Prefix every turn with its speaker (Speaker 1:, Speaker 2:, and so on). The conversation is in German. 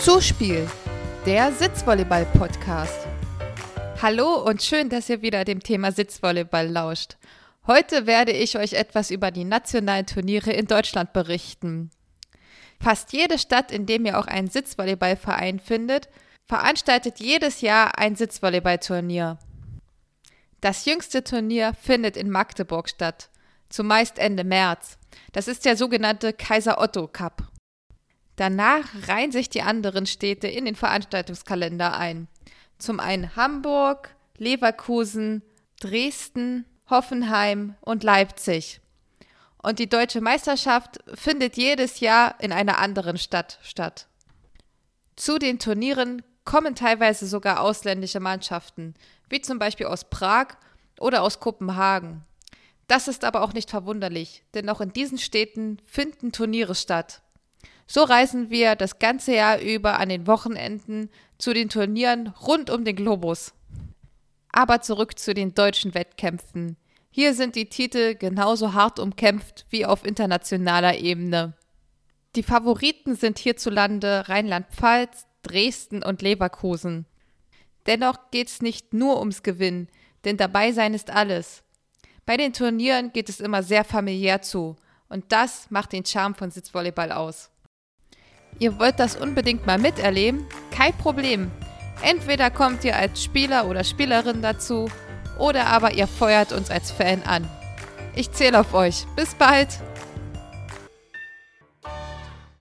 Speaker 1: Zuspiel, der Sitzvolleyball-Podcast. Hallo und schön, dass ihr wieder dem Thema Sitzvolleyball lauscht. Heute werde ich euch etwas über die nationalen Turniere in Deutschland berichten. Fast jede Stadt, in dem ihr auch einen Sitzvolleyballverein findet, veranstaltet jedes Jahr ein Sitzvolleyballturnier. Das jüngste Turnier findet in Magdeburg statt, zumeist Ende März. Das ist der sogenannte Kaiser Otto Cup. Danach reihen sich die anderen Städte in den Veranstaltungskalender ein. Zum einen Hamburg, Leverkusen, Dresden, Hoffenheim und Leipzig. Und die deutsche Meisterschaft findet jedes Jahr in einer anderen Stadt statt. Zu den Turnieren kommen teilweise sogar ausländische Mannschaften, wie zum Beispiel aus Prag oder aus Kopenhagen. Das ist aber auch nicht verwunderlich, denn auch in diesen Städten finden Turniere statt. So reisen wir das ganze Jahr über an den Wochenenden zu den Turnieren rund um den Globus. Aber zurück zu den deutschen Wettkämpfen. Hier sind die Titel genauso hart umkämpft wie auf internationaler Ebene. Die Favoriten sind hierzulande Rheinland-Pfalz, Dresden und Leverkusen. Dennoch geht es nicht nur ums Gewinnen, denn dabei sein ist alles. Bei den Turnieren geht es immer sehr familiär zu und das macht den Charme von Sitzvolleyball aus. Ihr wollt das unbedingt mal miterleben? Kein Problem. Entweder kommt ihr als Spieler oder Spielerin dazu oder aber ihr feuert uns als Fan an. Ich zähle auf euch. Bis bald!